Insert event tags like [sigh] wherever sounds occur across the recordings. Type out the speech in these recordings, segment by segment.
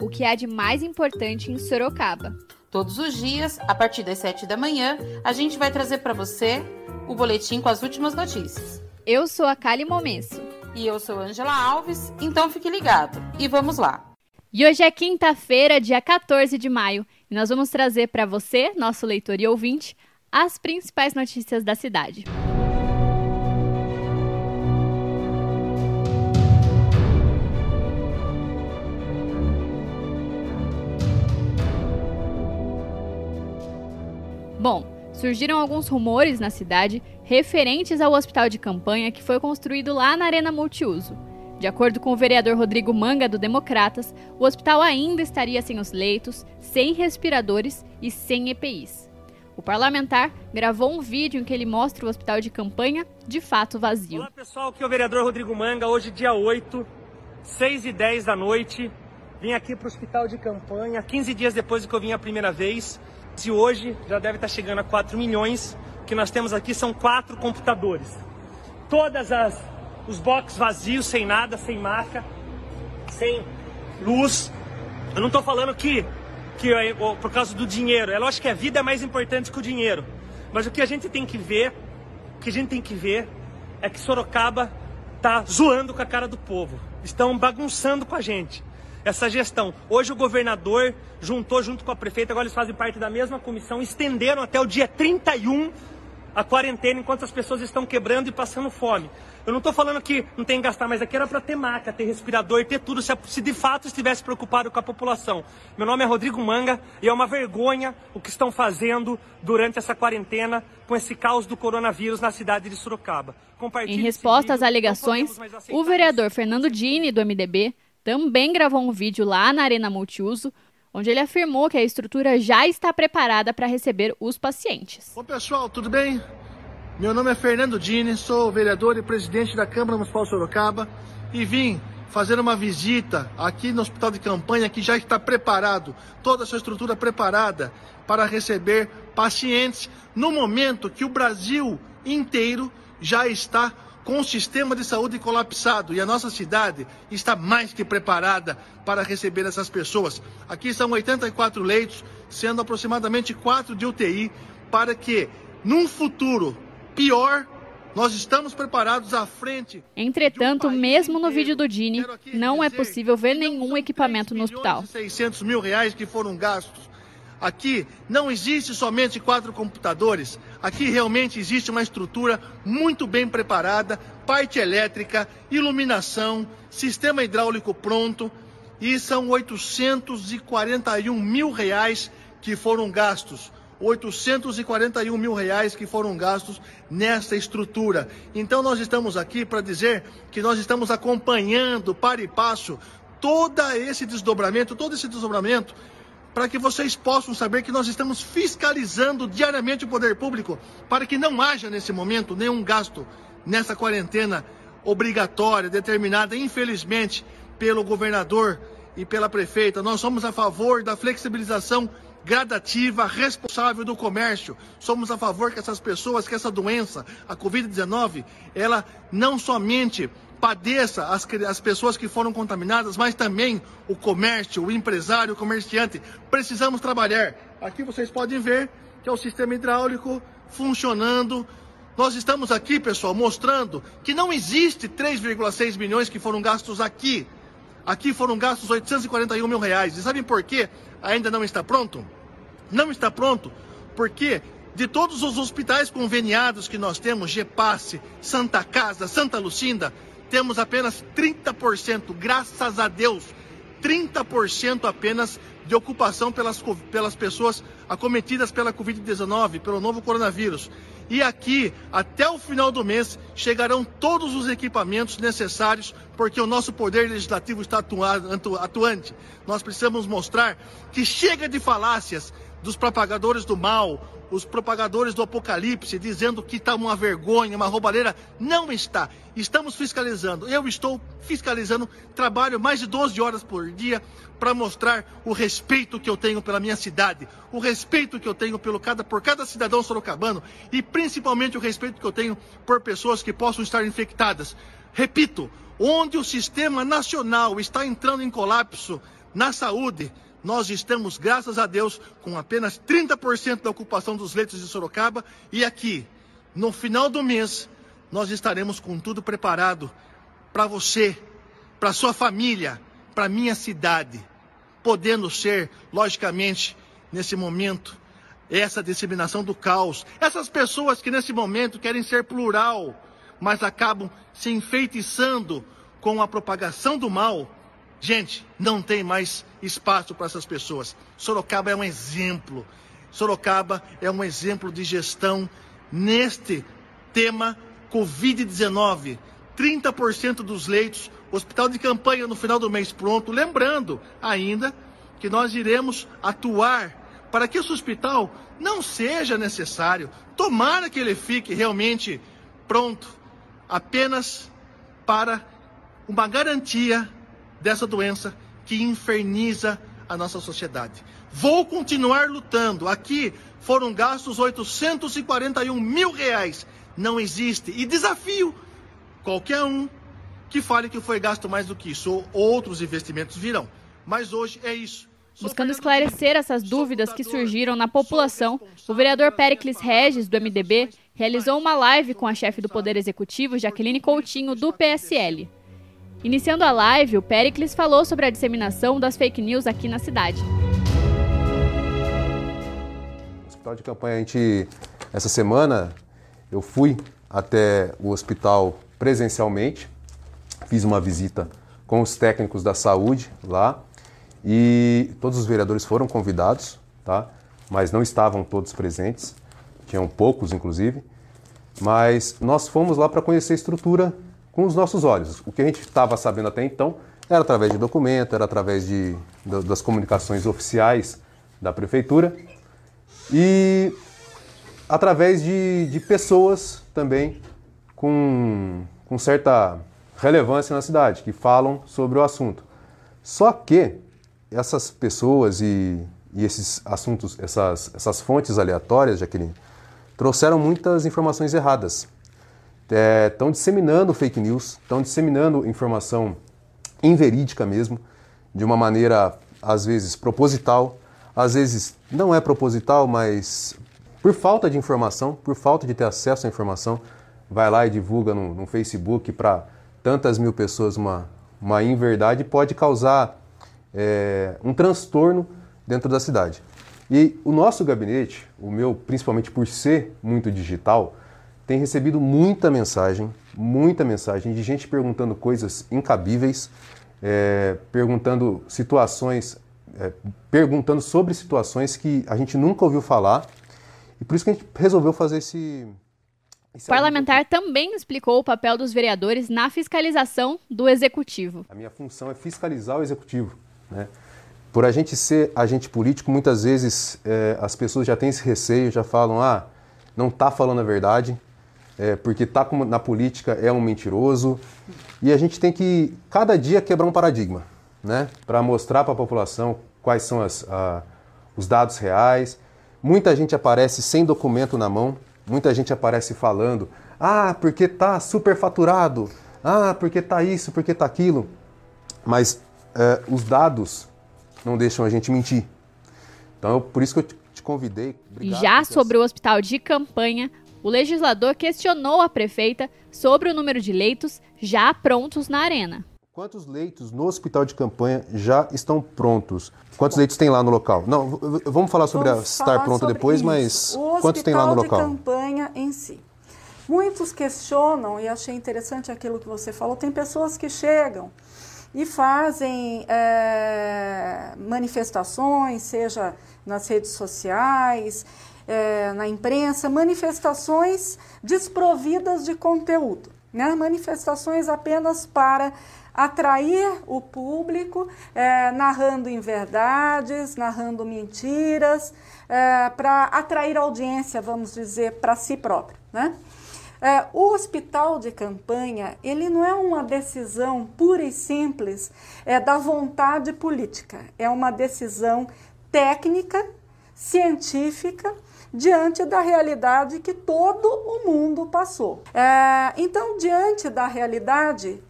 o que há de mais importante em Sorocaba. Todos os dias, a partir das 7 da manhã, a gente vai trazer para você o boletim com as últimas notícias. Eu sou a Kali Momesso. E eu sou Angela Alves, então fique ligado. E vamos lá. E hoje é quinta-feira, dia 14 de maio, e nós vamos trazer para você, nosso leitor e ouvinte, as principais notícias da cidade. Bom, surgiram alguns rumores na cidade referentes ao hospital de campanha que foi construído lá na Arena Multiuso. De acordo com o vereador Rodrigo Manga, do Democratas, o hospital ainda estaria sem os leitos, sem respiradores e sem EPIs. O parlamentar gravou um vídeo em que ele mostra o hospital de campanha de fato vazio. Olá pessoal, aqui é o vereador Rodrigo Manga, hoje dia 8, 6 e 10 da noite. Vim aqui para o hospital de campanha, 15 dias depois que eu vim a primeira vez. Se hoje já deve estar chegando a 4 milhões, o que nós temos aqui são quatro computadores. Todas as os boxes vazios, sem nada, sem marca, sem luz. Eu não estou falando que que por causa do dinheiro. É lógico que a vida é mais importante que o dinheiro. Mas o que a gente tem que ver, o que a gente tem que ver é que Sorocaba está zoando com a cara do povo. Estão bagunçando com a gente essa gestão. Hoje o governador juntou junto com a prefeita, agora eles fazem parte da mesma comissão, estenderam até o dia 31 a quarentena enquanto as pessoas estão quebrando e passando fome. Eu não estou falando que não tem que gastar, mas aqui era para ter maca, ter respirador, ter tudo, se, se de fato estivesse preocupado com a população. Meu nome é Rodrigo Manga e é uma vergonha o que estão fazendo durante essa quarentena com esse caos do coronavírus na cidade de Sorocaba. Em resposta às alegações, o vereador Fernando Dini, do MDB, também gravou um vídeo lá na Arena Multiuso, onde ele afirmou que a estrutura já está preparada para receber os pacientes. Bom, pessoal, tudo bem? Meu nome é Fernando Dini, sou vereador e presidente da Câmara Municipal Sorocaba e vim fazer uma visita aqui no Hospital de Campanha que já está preparado, toda a sua estrutura preparada para receber pacientes no momento que o Brasil inteiro já está com o sistema de saúde colapsado e a nossa cidade está mais que preparada para receber essas pessoas. Aqui são 84 leitos, sendo aproximadamente 4 de UTI, para que num futuro pior nós estamos preparados à frente. Entretanto, um mesmo no vídeo do Dini, não é possível ver nenhum equipamento no hospital. 600 mil reais que foram gastos Aqui não existe somente quatro computadores, aqui realmente existe uma estrutura muito bem preparada, parte elétrica, iluminação, sistema hidráulico pronto e são 841 mil reais que foram gastos. 841 mil reais que foram gastos nessa estrutura. Então nós estamos aqui para dizer que nós estamos acompanhando para e passo todo esse desdobramento, todo esse desdobramento para que vocês possam saber que nós estamos fiscalizando diariamente o poder público para que não haja nesse momento nenhum gasto nessa quarentena obrigatória, determinada, infelizmente, pelo governador e pela prefeita. Nós somos a favor da flexibilização gradativa, responsável do comércio. Somos a favor que essas pessoas, que essa doença, a Covid-19, ela não somente padeça as, as pessoas que foram contaminadas, mas também o comércio, o empresário, o comerciante. Precisamos trabalhar. Aqui vocês podem ver que é o sistema hidráulico funcionando. Nós estamos aqui, pessoal, mostrando que não existe 3,6 milhões que foram gastos aqui. Aqui foram gastos 841 mil reais. E sabem por quê? Ainda não está pronto? Não está pronto porque de todos os hospitais conveniados que nós temos, GEPASSE, Santa Casa, Santa Lucinda, temos apenas 30%, graças a Deus, 30% apenas de ocupação pelas, pelas pessoas acometidas pela Covid-19, pelo novo coronavírus. E aqui, até o final do mês, chegarão todos os equipamentos necessários, porque o nosso poder legislativo está atuante. Nós precisamos mostrar que chega de falácias dos propagadores do mal, os propagadores do apocalipse dizendo que está uma vergonha, uma roubalheira. Não está. Estamos fiscalizando. Eu estou fiscalizando. Trabalho mais de 12 horas por dia para mostrar o respeito que eu tenho pela minha cidade, o respeito que eu tenho pelo cada, por cada cidadão sorocabano e principalmente o respeito que eu tenho por pessoas que possam estar infectadas. Repito, onde o sistema nacional está entrando em colapso na saúde, nós estamos, graças a Deus, com apenas 30% da ocupação dos leitos de Sorocaba e aqui, no final do mês, nós estaremos com tudo preparado para você, para sua família, para minha cidade, podendo ser, logicamente, nesse momento, essa disseminação do caos. Essas pessoas que nesse momento querem ser plural, mas acabam se enfeitiçando com a propagação do mal, Gente, não tem mais espaço para essas pessoas. Sorocaba é um exemplo. Sorocaba é um exemplo de gestão neste tema Covid-19. 30% dos leitos, hospital de campanha no final do mês pronto. Lembrando ainda que nós iremos atuar para que esse hospital não seja necessário. Tomara que ele fique realmente pronto apenas para uma garantia dessa doença que inferniza a nossa sociedade. Vou continuar lutando. Aqui foram gastos 841 mil reais. Não existe. E desafio qualquer um que fale que foi gasto mais do que isso. Outros investimentos virão. Mas hoje é isso. Buscando esclarecer essas dúvidas que surgiram na população, o vereador Pericles Regis, do MDB, realizou uma live com a chefe do Poder Executivo, Jaqueline Coutinho, do PSL. Iniciando a live, o Pericles falou sobre a disseminação das fake news aqui na cidade. No hospital de campanha, a gente, essa semana, eu fui até o hospital presencialmente, fiz uma visita com os técnicos da saúde lá e todos os vereadores foram convidados, tá? mas não estavam todos presentes, tinham poucos inclusive. Mas nós fomos lá para conhecer a estrutura com os nossos olhos. O que a gente estava sabendo até então era através de documento, era através de, das comunicações oficiais da prefeitura e através de, de pessoas também com, com certa relevância na cidade, que falam sobre o assunto. Só que essas pessoas e, e esses assuntos, essas, essas fontes aleatórias, Jaqueline, trouxeram muitas informações erradas estão é, disseminando fake news, estão disseminando informação inverídica mesmo, de uma maneira às vezes proposital, às vezes não é proposital, mas por falta de informação, por falta de ter acesso à informação, vai lá e divulga no, no Facebook para tantas mil pessoas uma, uma inverdade pode causar é, um transtorno dentro da cidade. E o nosso gabinete, o meu principalmente por ser muito digital, tem recebido muita mensagem, muita mensagem de gente perguntando coisas incabíveis, é, perguntando situações, é, perguntando sobre situações que a gente nunca ouviu falar. E por isso que a gente resolveu fazer esse. esse o parlamentar também explicou o papel dos vereadores na fiscalização do executivo. A minha função é fiscalizar o executivo. Né? Por a gente ser agente político, muitas vezes é, as pessoas já têm esse receio, já falam: ah, não está falando a verdade, é, porque está na política é um mentiroso. E a gente tem que, cada dia, quebrar um paradigma, né? Para mostrar para a população quais são as, a, os dados reais. Muita gente aparece sem documento na mão, muita gente aparece falando: ah, porque está superfaturado, ah, porque está isso, porque está aquilo. Mas é, os dados não deixam a gente mentir. Então, por isso que eu te, te convidei. Obrigado, Já sobre o hospital de campanha, o legislador questionou a prefeita sobre o número de leitos já prontos na arena. Quantos leitos no hospital de campanha já estão prontos? Quantos leitos tem lá no local? Não, vamos falar sobre vamos a estar pronto depois, isso. mas o quantos tem lá no local? O hospital de campanha em si. Muitos questionam, e achei interessante aquilo que você falou, tem pessoas que chegam e fazem é, manifestações, seja nas redes sociais, é, na imprensa, manifestações desprovidas de conteúdo, né? manifestações apenas para atrair o público, é, narrando inverdades, narrando mentiras, é, para atrair audiência, vamos dizer, para si próprio. Né? É, o hospital de campanha, ele não é uma decisão pura e simples é, da vontade política, é uma decisão técnica, científica, diante da realidade que todo o mundo passou. É, então, diante da realidade,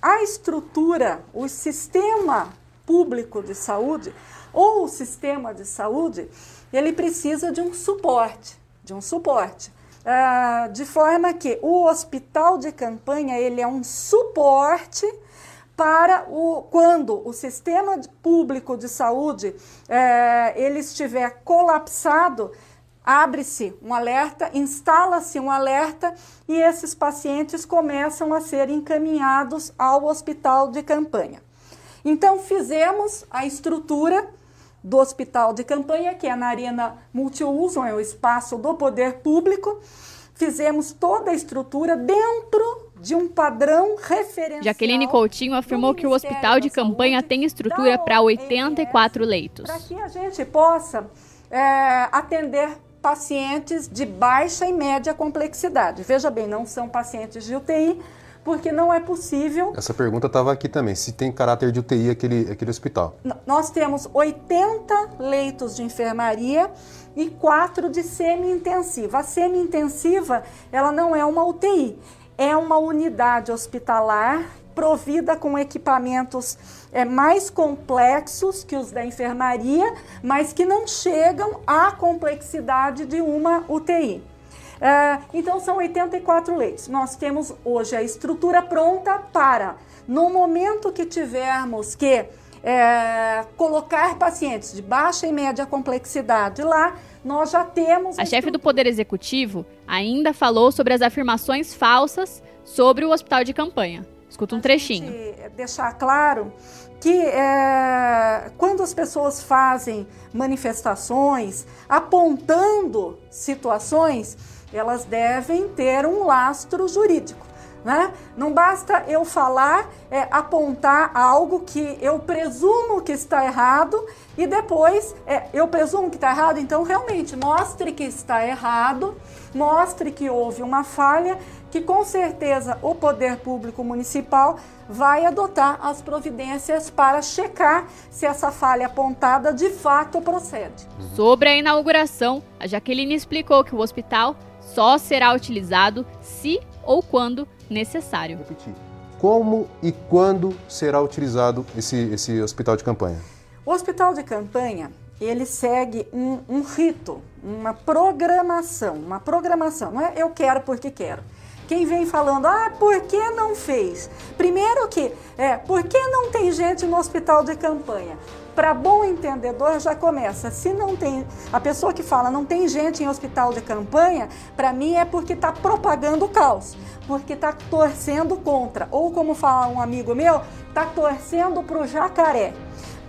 a estrutura, o sistema público de saúde ou o sistema de saúde, ele precisa de um suporte, de um suporte. Uh, de forma que o hospital de campanha ele é um suporte para o, quando o sistema público de saúde eh, ele estiver colapsado, abre-se um alerta, instala-se um alerta e esses pacientes começam a ser encaminhados ao hospital de campanha. Então, fizemos a estrutura do hospital de campanha, que é na Arena Multiuso, é o espaço do poder público. Fizemos toda a estrutura dentro de um padrão referencial. Jaqueline Coutinho afirmou que o hospital de campanha tem estrutura para 84 leitos. Para que a gente possa é, atender pacientes de baixa e média complexidade. Veja bem, não são pacientes de UTI, porque não é possível. Essa pergunta estava aqui também, se tem caráter de UTI aquele, aquele hospital. Nós temos 80 leitos de enfermaria e 4 de semi-intensiva. A semi-intensiva, ela não é uma UTI, é uma unidade hospitalar provida com equipamentos é, mais complexos que os da enfermaria, mas que não chegam à complexidade de uma UTI. É, então, são 84 leitos. Nós temos hoje a estrutura pronta para, no momento que tivermos que é, colocar pacientes de baixa e média complexidade lá, nós já temos. A, a chefe do Poder Executivo ainda falou sobre as afirmações falsas sobre o hospital de campanha. Escuta um trechinho. Deixar claro que é, quando as pessoas fazem manifestações apontando situações, elas devem ter um lastro jurídico. Né? Não basta eu falar, é, apontar algo que eu presumo que está errado e depois é, eu presumo que está errado, então realmente mostre que está errado, mostre que houve uma falha que com certeza o poder público municipal vai adotar as providências para checar se essa falha apontada de fato procede. Sobre a inauguração, a Jaqueline explicou que o hospital só será utilizado se ou quando necessário. Repetir. Como e quando será utilizado esse, esse hospital de campanha? O hospital de campanha ele segue um, um rito, uma programação, uma programação. Não é eu quero porque quero quem vem falando, ah, por que não fez? Primeiro que, é, por que não tem gente no hospital de campanha? Para bom entendedor já começa. Se não tem, a pessoa que fala não tem gente em hospital de campanha, para mim é porque está propagando o caos, porque está torcendo contra. Ou como fala um amigo meu, está torcendo para o jacaré.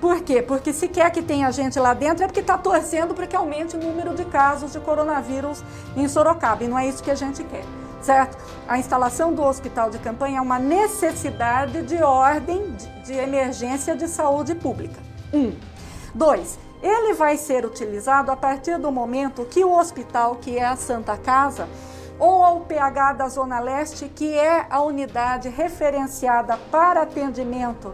Por quê? Porque se quer que tenha gente lá dentro é porque está torcendo para que aumente o número de casos de coronavírus em Sorocaba. E não é isso que a gente quer certo? A instalação do hospital de campanha é uma necessidade de ordem de emergência de saúde pública. Um. Dois, ele vai ser utilizado a partir do momento que o hospital, que é a Santa Casa, ou ao PH da Zona Leste, que é a unidade referenciada para atendimento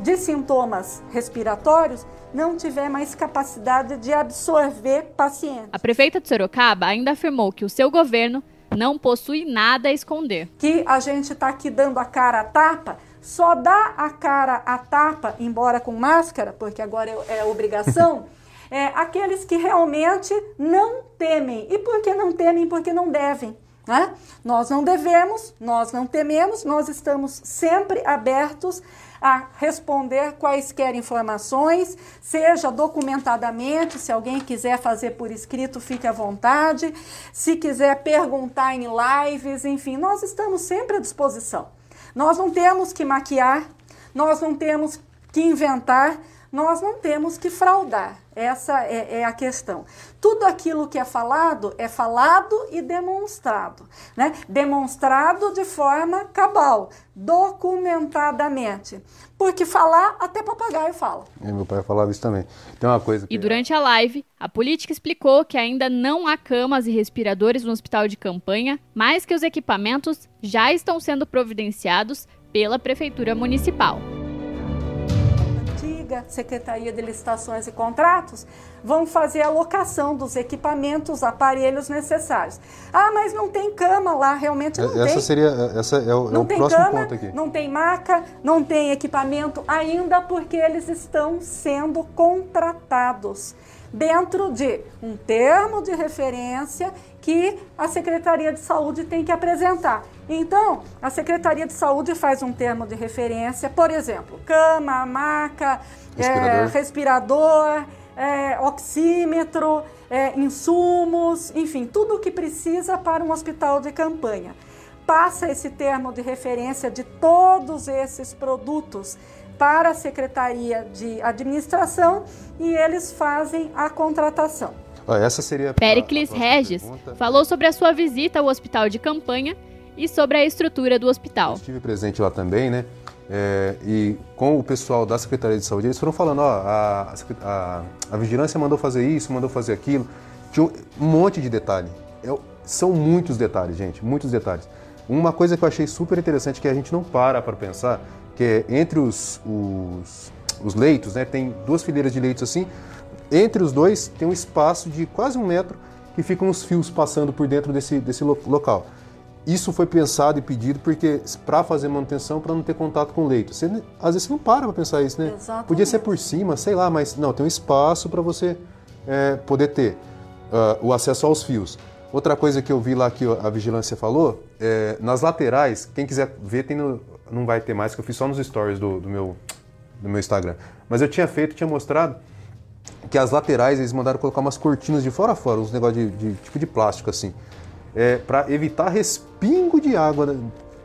de sintomas respiratórios, não tiver mais capacidade de absorver pacientes. A prefeita de Sorocaba ainda afirmou que o seu governo não possui nada a esconder. Que a gente está aqui dando a cara a tapa, só dá a cara a tapa, embora com máscara, porque agora é, é obrigação, [laughs] é, aqueles que realmente não temem. E por que não temem? Porque não devem. Né? Nós não devemos, nós não tememos, nós estamos sempre abertos a responder quaisquer informações, seja documentadamente, se alguém quiser fazer por escrito, fique à vontade, se quiser perguntar em lives, enfim, nós estamos sempre à disposição. Nós não temos que maquiar, nós não temos que inventar, nós não temos que fraudar. Essa é, é, a questão. Tudo aquilo que é falado é falado e demonstrado, né? Demonstrado de forma cabal, documentadamente. Porque falar, até papagaio fala. É, meu pai falava isso também. Tem uma coisa que... E durante a live, a política explicou que ainda não há camas e respiradores no hospital de campanha, mas que os equipamentos já estão sendo providenciados pela Prefeitura Municipal. Secretaria de Licitações e Contratos, vão fazer a locação dos equipamentos, aparelhos necessários. Ah, mas não tem cama lá, realmente não essa tem. Seria, essa é o, não é o tem próximo cama, ponto aqui. Não tem maca, não tem equipamento ainda porque eles estão sendo contratados dentro de um termo de referência que a Secretaria de Saúde tem que apresentar. Então, a Secretaria de Saúde faz um termo de referência, por exemplo, cama, maca, respirador, é, respirador é, oxímetro, é, insumos, enfim, tudo o que precisa para um hospital de campanha. Passa esse termo de referência de todos esses produtos para a Secretaria de Administração e eles fazem a contratação. Essa seria Pericles Regis pergunta. falou sobre a sua visita ao hospital de campanha e sobre a estrutura do hospital. Eu estive presente lá também, né? É, e com o pessoal da Secretaria de Saúde, eles foram falando, ó, a, a, a vigilância mandou fazer isso, mandou fazer aquilo. Tinha um, um monte de detalhe. É, são muitos detalhes, gente, muitos detalhes. Uma coisa que eu achei super interessante que a gente não para para pensar, que é entre os, os, os leitos, né? Tem duas fileiras de leitos assim, entre os dois tem um espaço de quase um metro que ficam os fios passando por dentro desse, desse local. Isso foi pensado e pedido porque para fazer manutenção, para não ter contato com o leito. Você, às vezes você não para para pensar isso, né? Exatamente. Podia ser por cima, sei lá, mas não, tem um espaço para você é, poder ter uh, o acesso aos fios. Outra coisa que eu vi lá que a vigilância falou, é, nas laterais, quem quiser ver, tem no, não vai ter mais, que eu fiz só nos stories do, do, meu, do meu Instagram. Mas eu tinha feito, tinha mostrado que as laterais eles mandaram colocar umas cortinas de fora a fora, uns negócios de, de tipo de plástico assim, é, para evitar respingo de água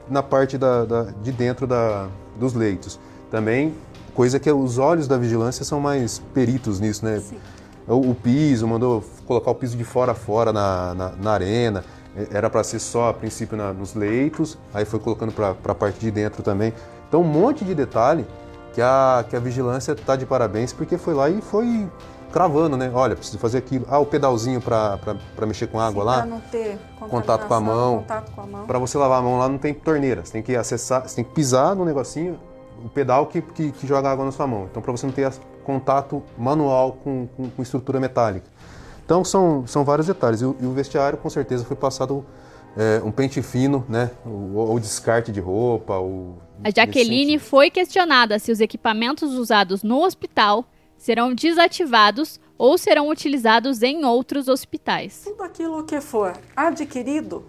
na, parte da, da, de dentro da, dos leitos. Também coisa que os olhos da vigilância são mais peritos nisso, né? O, o, piso, mandou colocar o piso de fora a fora na, na, na arena. É, era para ser só a princípio na, nos leitos, aí foi colocando para a parte de dentro também. Então, um monte de detalhe que a, que a vigilância está de parabéns, porque foi lá e foi cravando, né? Olha, preciso fazer aquilo. Ah, o pedalzinho para mexer com água Sim, lá. Para não ter contato com a mão. Para você lavar a mão lá não tem torneira. Você tem que acessar, você tem que pisar no negocinho, o pedal que, que, que joga água na sua mão. Então, para você não ter contato manual com, com, com, estrutura metálica. Então, são, são vários detalhes. E o, e o vestiário, com certeza, foi passado é, um pente fino, né? O, o descarte de roupa. O, a Jaqueline foi questionada se os equipamentos usados no hospital serão desativados ou serão utilizados em outros hospitais. Tudo aquilo que for adquirido,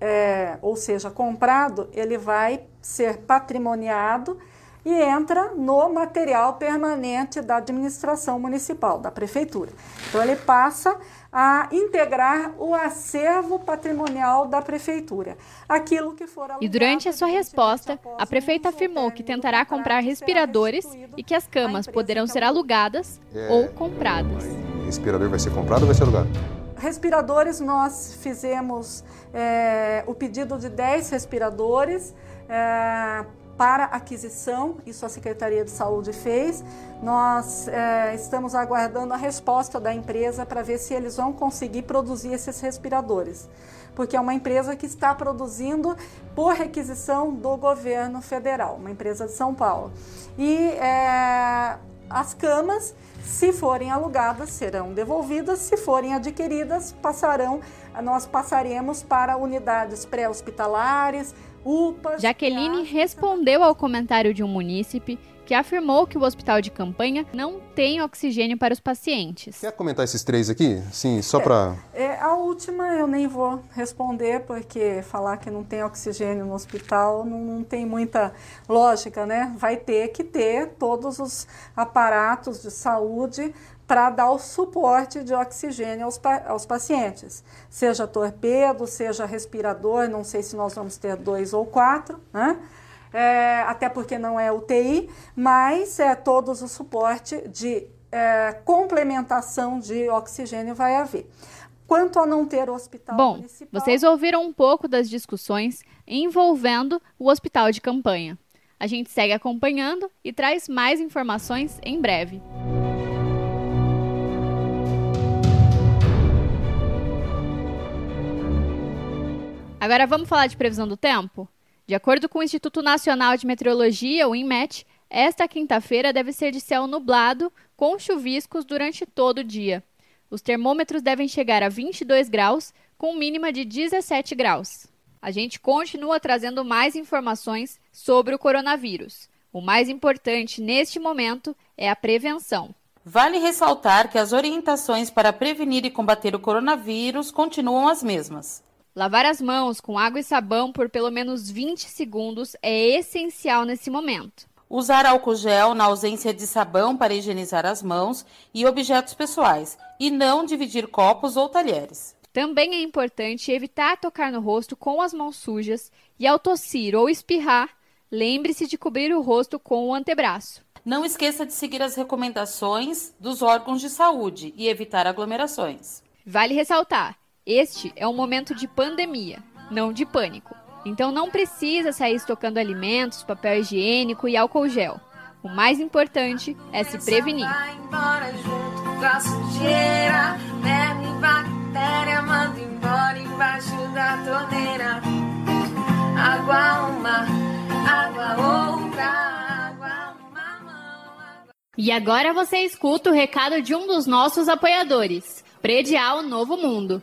é, ou seja, comprado, ele vai ser patrimoniado e entra no material permanente da administração municipal, da prefeitura. Então ele passa a integrar o acervo patrimonial da prefeitura. Aquilo que for E durante a sua resposta, a prefeita afirmou que tentará comprar respiradores e que as camas poderão ser alugadas é, ou compradas. Respirador vai ser comprado ou vai ser alugado? Respiradores, nós fizemos é, o pedido de 10 respiradores. É, para aquisição, isso a Secretaria de Saúde fez. Nós é, estamos aguardando a resposta da empresa para ver se eles vão conseguir produzir esses respiradores, porque é uma empresa que está produzindo por requisição do governo federal, uma empresa de São Paulo. E é, as camas, se forem alugadas, serão devolvidas, se forem adquiridas, passarão, nós passaremos para unidades pré-hospitalares, UPAs. Jaqueline respondeu ao comentário de um munícipe que afirmou que o hospital de campanha não tem oxigênio para os pacientes. Quer comentar esses três aqui? Sim, só para. É, é, a última eu nem vou responder, porque falar que não tem oxigênio no hospital não, não tem muita lógica, né? Vai ter que ter todos os aparatos de saúde para dar o suporte de oxigênio aos, aos pacientes, seja torpedo, seja respirador, não sei se nós vamos ter dois ou quatro, né? É, até porque não é UTI, mas é, todos o suporte de é, complementação de oxigênio vai haver. Quanto a não ter hospital Bom, municipal... vocês ouviram um pouco das discussões envolvendo o hospital de campanha. A gente segue acompanhando e traz mais informações em breve. Agora vamos falar de previsão do tempo? De acordo com o Instituto Nacional de Meteorologia, o INMET, esta quinta-feira deve ser de céu nublado, com chuviscos durante todo o dia. Os termômetros devem chegar a 22 graus, com mínima de 17 graus. A gente continua trazendo mais informações sobre o coronavírus. O mais importante neste momento é a prevenção. Vale ressaltar que as orientações para prevenir e combater o coronavírus continuam as mesmas. Lavar as mãos com água e sabão por pelo menos 20 segundos é essencial nesse momento. Usar álcool gel na ausência de sabão para higienizar as mãos e objetos pessoais, e não dividir copos ou talheres. Também é importante evitar tocar no rosto com as mãos sujas e, ao tossir ou espirrar, lembre-se de cobrir o rosto com o antebraço. Não esqueça de seguir as recomendações dos órgãos de saúde e evitar aglomerações. Vale ressaltar este é um momento de pandemia, não de pânico. Então não precisa sair estocando alimentos, papel higiênico e álcool gel. O mais importante é se prevenir. E agora você escuta o recado de um dos nossos apoiadores, Predial Novo Mundo.